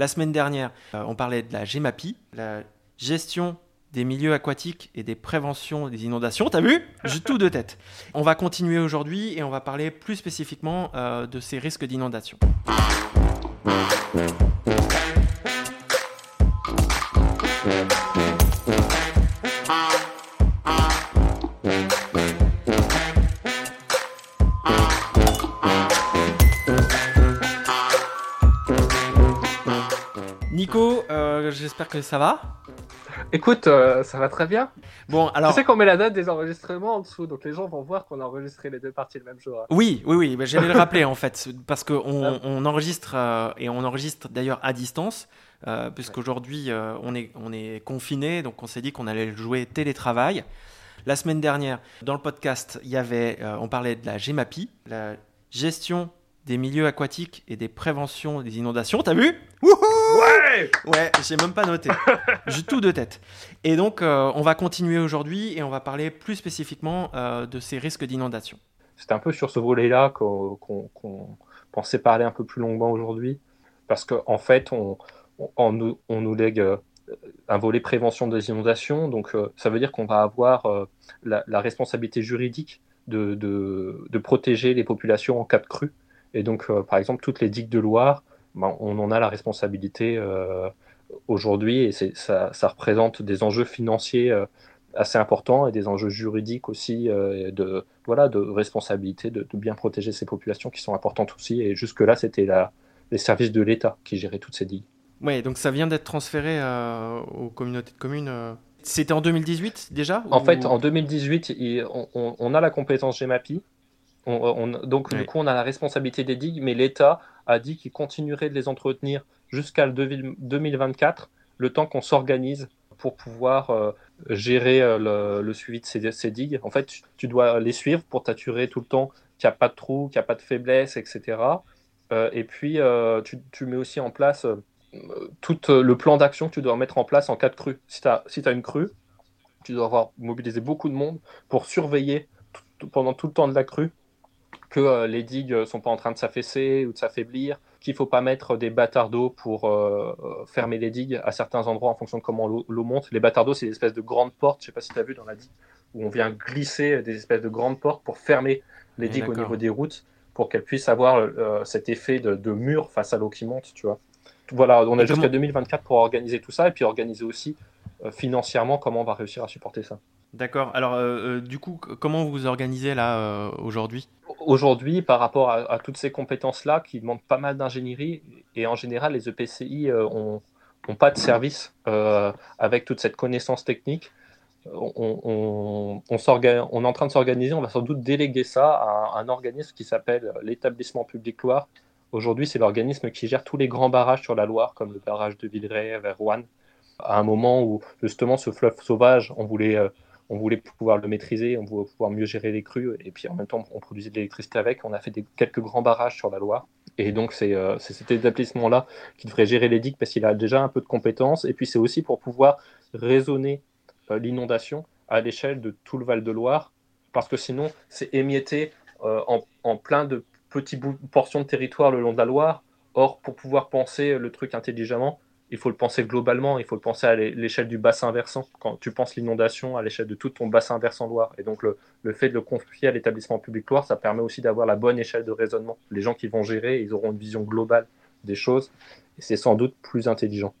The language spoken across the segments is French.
La semaine dernière, euh, on parlait de la GEMAPI, la gestion des milieux aquatiques et des préventions des inondations. T'as vu? J'ai tout de tête. On va continuer aujourd'hui et on va parler plus spécifiquement euh, de ces risques d'inondation. Ça va? Écoute, euh, ça va très bien. Bon, alors. Tu sais qu'on met la date des enregistrements en dessous, donc les gens vont voir qu'on a enregistré les deux parties le même jour. hein. Oui, oui, oui, bah, j'allais le rappeler en fait, parce qu'on Ah. on enregistre, euh, et on enregistre d'ailleurs à distance, euh, puisqu'aujourd'hui on, est, on est confiné, donc on s'est dit qu'on allait jouer télétravail. La semaine dernière, dans le podcast, il y avait, on parlait de la GEMAPI, la gestion des milieux aquatiques et des préventions des inondations. T'as vu Ouais Ouais, j'ai même pas noté. j'ai tout de tête. Et donc, euh, on va continuer aujourd'hui et on va parler plus spécifiquement euh, de ces risques d'inondation. C'était un peu sur ce volet-là qu'on pensait parler un peu plus longuement aujourd'hui, parce qu'en en fait, on, on, on nous, lègue euh, un volet prévention des inondations, donc euh, ça veut dire qu'on va avoir la, la responsabilité juridique de, de, de protéger les populations en cas de crue. Et donc, euh, par exemple, toutes les digues de Loire, ben, on en a la responsabilité euh, aujourd'hui, et ça, ça représente des enjeux financiers euh, assez importants et des enjeux juridiques aussi de voilà de responsabilité de, de bien protéger ces populations qui sont importantes aussi. Et jusque là, c'était les services de l'État qui géraient toutes ces digues. Oui, donc ça vient d'être transféré euh, aux communautés de communes. euh. C'était en 2018 déjà En ou- fait, en 2018, il- on, on- on a la compétence GEMAPI. On, on- donc, Oui. du coup, on a la responsabilité des digues, mais l'État a dit qu'il continuerait de les entretenir jusqu'à le 2000 2024, le temps qu'on s'organise pour pouvoir euh, gérer euh, le, le suivi de ces, ces digues. En fait, tu, tu dois les suivre pour t'assurer tout le temps qu'il n'y a pas de trous, qu'il n'y a pas de faiblesse, etc. Euh, et puis, euh, tu, tu mets aussi en place tout le plan d'action que tu dois mettre en place en cas de crue. Si tu as, si as une crue, tu dois avoir mobilisé beaucoup de monde pour surveiller tout- pendant tout le temps de la crue que euh, les digues ne sont pas en train de s'affaisser ou de s'affaiblir, qu'il ne faut pas mettre des bâtards d'eau pour euh, euh, fermer les digues à certains endroits en fonction de comment l'eau monte. Les bâtards d'eau, c'est des espèces de grandes portes, je ne sais pas si tu as vu dans la digue, où on vient glisser des espèces de grandes portes pour fermer les digues au niveau des routes, pour qu'elles puissent avoir euh, cet effet de, de mur face à l'eau qui monte, tu vois. Voilà, on a jusqu'à comment- 2024 pour organiser tout ça et puis organiser aussi euh, financièrement comment on va réussir à supporter ça. D'accord. Alors, euh, euh, du coup, comment vous vous organisez là euh, aujourd'hui? Aujourd'hui, par rapport à, toutes ces compétences-là qui demandent pas mal d'ingénierie, et en général, les EPCI euh, ont, pas de service avec toute cette connaissance technique. On, est en train de s'organiser, on va sans doute déléguer ça à un, organisme qui s'appelle l'établissement public Loire. Aujourd'hui, c'est l'organisme qui gère tous les grands barrages sur la Loire, comme le barrage de Villeray vers Rouen. À un moment où, justement, ce fleuve sauvage, on voulait, on voulait pouvoir le maîtriser, on voulait pouvoir mieux gérer les crues, et puis en même temps, on produisait de l'électricité avec. On a fait quelques grands barrages sur la Loire. Et donc, c'est euh, c'est cet établissement-là qui devrait gérer les digues parce qu'il a déjà un peu de compétences. Et puis, c'est aussi pour pouvoir raisonner euh, l'inondation à l'échelle de tout le Val-de-Loire, parce que sinon, c'est émietté euh, en, plein de petits bouts, portions de territoire le long de la Loire. Or, pour pouvoir penser le truc intelligemment, il faut le penser globalement, il faut le penser à l'é- l'échelle du bassin versant. Quand tu penses l'inondation à l'échelle de tout ton bassin versant Loire. Et donc, le, le fait de le confier à l'établissement public Loire, ça permet aussi d'avoir la bonne échelle de raisonnement. Les gens qui vont gérer, ils auront une vision globale des choses, et c'est sans doute plus intelligent.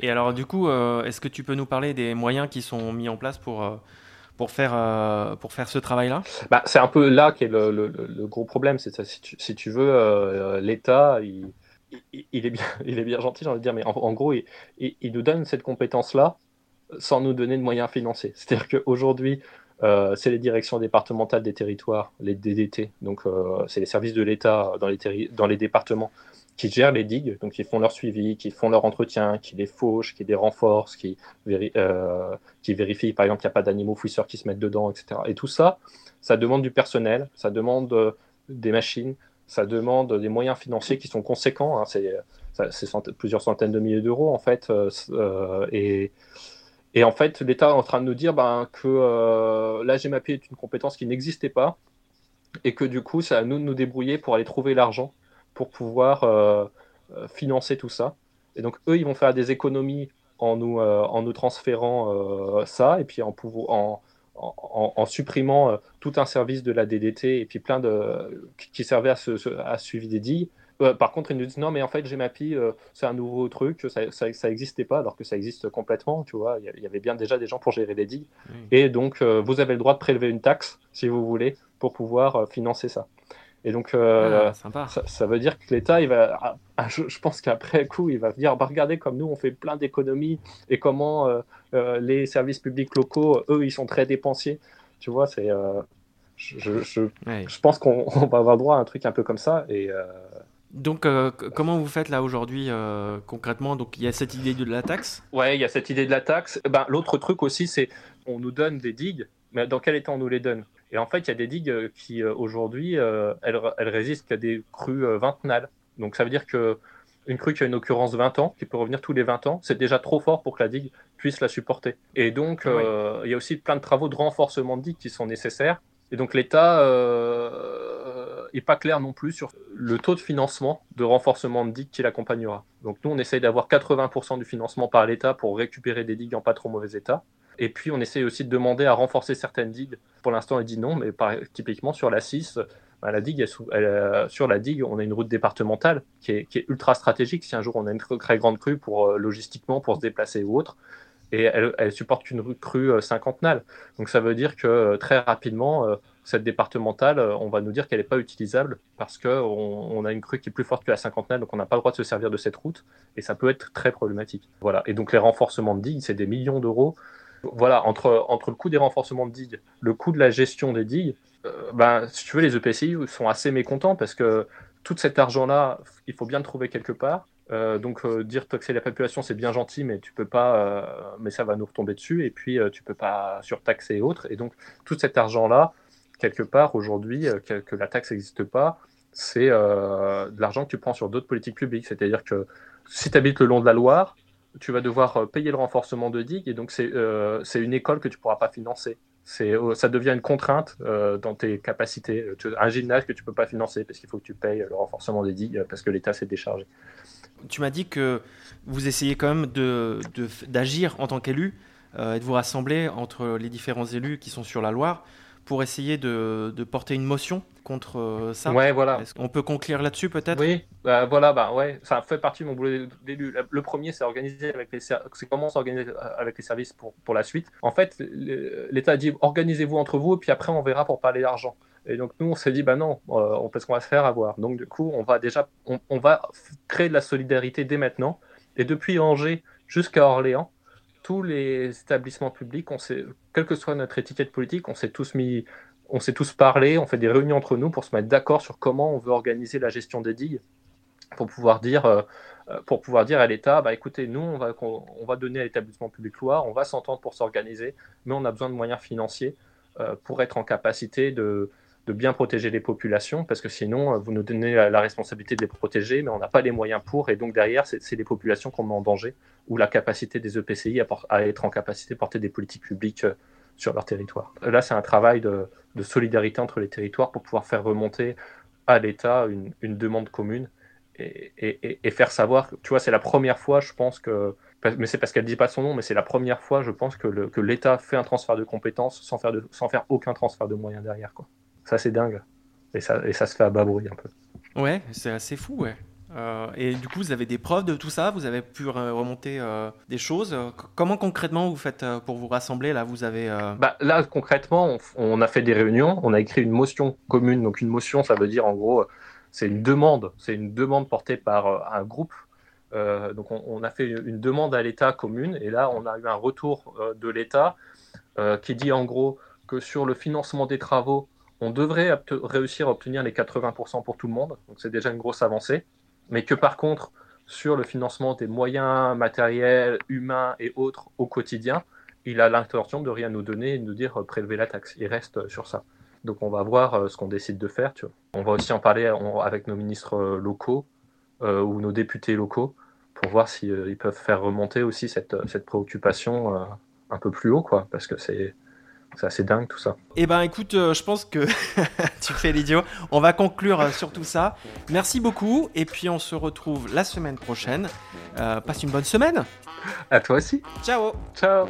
Et alors, du coup, euh, est-ce que tu peux nous parler des moyens qui sont mis en place pour, euh, pour, faire, euh, pour faire ce travail-là? Bah, c'est un peu là qu'est le, le- gros problème. C'est ça, si, tu, si tu veux, euh, l'État, il, il- est bien, il est bien gentil, j'ai envie de dire, mais en, gros, il, nous donne cette compétence-là sans nous donner de moyens financiers. C'est-à-dire qu'aujourd'hui, euh, c'est les directions départementales des territoires, les DDT, donc euh, c'est les services de l'État dans les, départements qui gèrent les digues, donc qui font leur suivi, qui font leur entretien, qui les fauchent, qui les renforcent, qui, euh, vérifient par exemple qu'il n'y a pas d'animaux fouisseurs qui se mettent dedans, etc. Et tout ça, ça demande du personnel, ça demande euh, des machines, ça demande des moyens financiers qui sont conséquents. hein. c'est plusieurs centaines de milliers d'euros en fait. euh, euh, et, en fait, l'État est en train de nous dire ben, que euh, la GMAP est une compétence qui n'existait pas et que du coup, c'est à nous de nous débrouiller pour aller trouver l'argent pour pouvoir euh, financer tout ça. Et donc, eux, ils vont faire des économies en nous, en nous transférant ça, et puis en, en, en, en, supprimant tout un service de la DDT, et puis plein de. qui servait à, ce, à suivi des digues. par contre, ils nous disent non, mais en fait, GMAPI, c'est un nouveau truc, ça n'existait pas, alors que ça existe complètement, tu vois. Il y avait bien déjà des gens pour gérer les digues. Et donc, vous avez le droit de prélever une taxe, si vous voulez, pour pouvoir financer ça. Et donc, euh, ah, ça, veut dire que l'État, il va, ah, ah, je, pense qu'après coup, il va dire, bah, regardez comme nous, on fait plein d'économies et comment euh, euh, les services publics locaux, eux, ils sont très dépensiers. Tu vois, c'est, je, je, pense qu'on va avoir droit à un truc un peu comme ça. Et donc, comment vous faites là aujourd'hui concrètement? Donc, il y a cette idée de la taxe? Ouais, il y a cette idée de la taxe. Ben, l'autre truc aussi, c'est on nous donne des digues, mais dans quel état on nous les donne? Et en fait, il y a des digues euh, qui, euh, aujourd'hui, euh, elles, résistent qu'à des crues vingtenales. Donc ça veut dire que une crue qui a une occurrence 20 ans, qui peut revenir tous les 20 ans, c'est déjà trop fort pour que la digue puisse la supporter. Et donc, il y a aussi plein de travaux de renforcement de digue qui sont nécessaires. Et donc, l'État n'est pas clair non plus sur le taux de financement de renforcement de digue qui l'accompagnera. Donc, nous, on essaye d'avoir 80% du financement par l'État pour récupérer des digues en pas trop mauvais état. Et puis, on essaye aussi de demander à renforcer certaines digues. Pour l'instant, elle dit non, mais typiquement sur la 6, bah, euh, sur la digue, on a une route départementale qui est, ultra stratégique. Si un jour on a une très grande crue pour euh, logistiquement pour se déplacer ou autre, et elle, elle supporte qu'une crue euh, cinquantenale. Donc ça veut dire que très rapidement, cette départementale, on va nous dire qu'elle n'est pas utilisable parce qu'on on a une crue qui est plus forte que la cinquantenale, donc on n'a pas le droit de se servir de cette route, et ça peut être très problématique. Voilà. Et donc les renforcements de digues, c'est des millions d'euros voilà, entre, entre le coût des renforcements de digues, le coût de la gestion des digues, euh, ben, si tu veux, les EPCI sont assez mécontents parce que tout cet argent-là, il faut bien le trouver quelque part. Euh, donc euh, dire taxer la population c'est bien gentil mais tu peux pas mais ça va nous retomber dessus et puis tu peux pas surtaxer et autres et donc tout cet argent là quelque part aujourd'hui que, que, la taxe n'existe pas c'est de l'argent que tu prends sur d'autres politiques publiques c'est à dire que si tu habites le long de la Loire tu vas devoir euh, payer le renforcement de digue et donc euh, c'est une école que tu ne pourras pas financer. Euh, ça devient une contrainte dans tes capacités. un gymnase que tu ne peux pas financer parce qu'il faut que tu payes le renforcement des digues parce que l'État s'est déchargé. Tu m'as dit que vous essayez quand même d'agir de, en tant qu'élu et de vous rassembler entre les différents élus qui sont sur la Loire pour essayer de, porter une motion contre euh, ça. Ouais, voilà. On peut conclure là-dessus peut-être? Oui, bah, voilà, bah ouais, ça fait partie de mon boulot d'élu. Le premier, c'est organiser avec les c'est comment s'organiser euh, avec les services pour, pour la suite. En fait, l'État dit organisez-vous entre vous et puis après on verra pour parler d'argent. Et donc nous, on s'est dit, bah non, euh, parce qu'on va se faire avoir. Donc du coup, on va déjà, on, on va créer de la solidarité dès maintenant. Et depuis Angers jusqu'à Orléans, tous les établissements publics, on sait, quelle que soit notre étiquette politique, on s'est tous mis, on s'est tous parlé, on fait des réunions entre nous pour se mettre d'accord sur comment on veut organiser la gestion des digues, pour pouvoir dire, euh, euh, pour pouvoir dire à l'État, bah écoutez, nous on va, on va donner à l'établissement public Loire, on va s'entendre pour s'organiser, mais on a besoin de moyens financiers euh, pour être en capacité de, de bien protéger les populations, parce que sinon, vous nous donnez la, responsabilité de les protéger, mais on n'a pas les moyens pour, et donc derrière, c'est les populations qu'on met en danger, ou la capacité des EPCI à, être en capacité de porter des politiques publiques sur leur territoire. Là, c'est un travail de, solidarité entre les territoires pour pouvoir faire remonter à l'État une, demande commune et, faire savoir, tu vois, c'est la première fois, je pense que, mais c'est parce qu'elle ne dit pas son nom, mais c'est la première fois, je pense, que l'État fait un transfert de compétences sans faire, aucun transfert de moyens derrière. Ça, c'est dingue. Et ça, et ça se fait à bas bruit un peu. Ouais, c'est assez fou, ouais. Euh, et du coup, vous avez des preuves de tout ça? Vous avez pu remonter euh, des choses? Comment concrètement vous faites euh, pour vous rassembler? Là, vous avez. Bah, là, concrètement, on, a fait des réunions. On a écrit une motion commune. Donc, une motion, ça veut dire en gros, c'est une demande. C'est une demande portée par un groupe. donc, on, on, a fait une demande à l'État commune. Et là, on a eu un retour de l'État qui dit en gros que sur le financement des travaux, on devrait réussir à obtenir les 80% pour tout le monde, donc c'est déjà une grosse avancée, mais que par contre, sur le financement des moyens matériels, humains et autres au quotidien, il a l'intention de rien nous donner et de nous dire euh, prélever la taxe. Il reste euh, sur ça. Donc on va voir euh, ce qu'on décide de faire. On va aussi en parler avec nos ministres locaux ou nos députés locaux pour voir s'ils peuvent faire remonter aussi cette, préoccupation un peu plus haut, quoi, parce que c'est C'est assez dingue tout ça. Eh ben écoute, euh, je pense que tu fais l'idiot. On va conclure euh, sur tout ça. Merci beaucoup et puis on se retrouve la semaine prochaine. passe une bonne semaine. À toi aussi. Ciao. Ciao.